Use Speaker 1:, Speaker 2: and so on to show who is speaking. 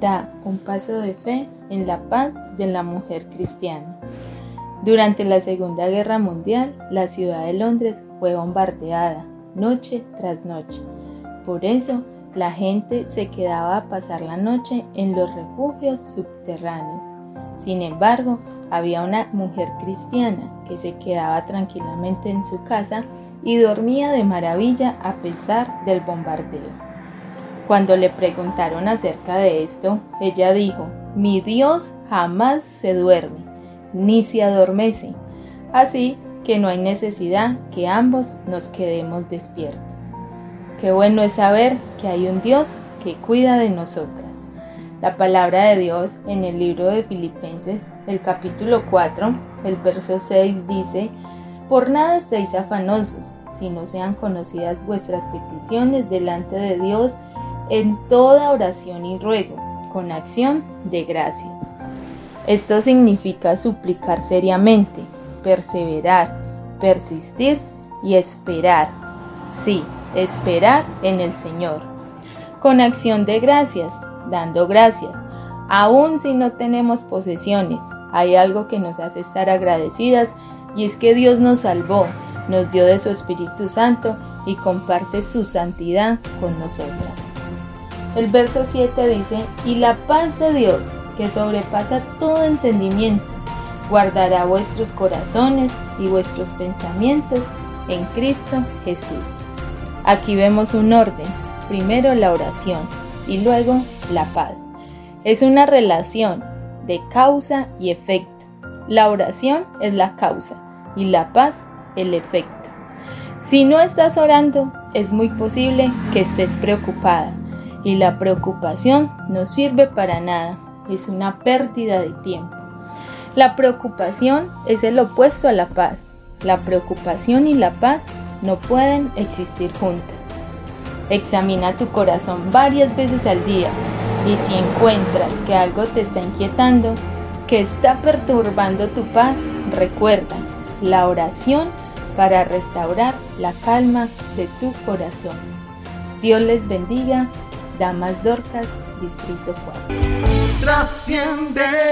Speaker 1: da un paso de fe en la paz de la mujer cristiana. Durante la Segunda Guerra Mundial, la ciudad de Londres fue bombardeada noche tras noche. Por eso, la gente se quedaba a pasar la noche en los refugios subterráneos. Sin embargo, había una mujer cristiana que se quedaba tranquilamente en su casa y dormía de maravilla a pesar del bombardeo. Cuando le preguntaron acerca de esto, ella dijo, mi Dios jamás se duerme, ni se adormece, así que no hay necesidad que ambos nos quedemos despiertos. Qué bueno es saber que hay un Dios que cuida de nosotras. La palabra de Dios en el libro de Filipenses, el capítulo 4, el verso 6 dice, Por nada estéis afanosos, si no sean conocidas vuestras peticiones delante de Dios en toda oración y ruego, con acción de gracias. Esto significa suplicar seriamente, perseverar, persistir y esperar. Sí, esperar en el Señor. Con acción de gracias, dando gracias. Aun si no tenemos posesiones, hay algo que nos hace estar agradecidas y es que Dios nos salvó, nos dio de su Espíritu Santo y comparte su santidad con nosotras. El verso 7 dice, y la paz de Dios, que sobrepasa todo entendimiento, guardará vuestros corazones y vuestros pensamientos en Cristo Jesús. Aquí vemos un orden, primero la oración y luego la paz. Es una relación de causa y efecto. La oración es la causa y la paz el efecto. Si no estás orando, es muy posible que estés preocupada y la preocupación no sirve para nada, es una pérdida de tiempo. La preocupación es el opuesto a la paz. La preocupación y la paz no pueden existir juntas. Examina tu corazón varias veces al día y si encuentras que algo te está inquietando, que está perturbando tu paz, recuerda la oración para restaurar la calma de tu corazón. Dios les bendiga Damas Dorcas, Distrito 4. Trasciende.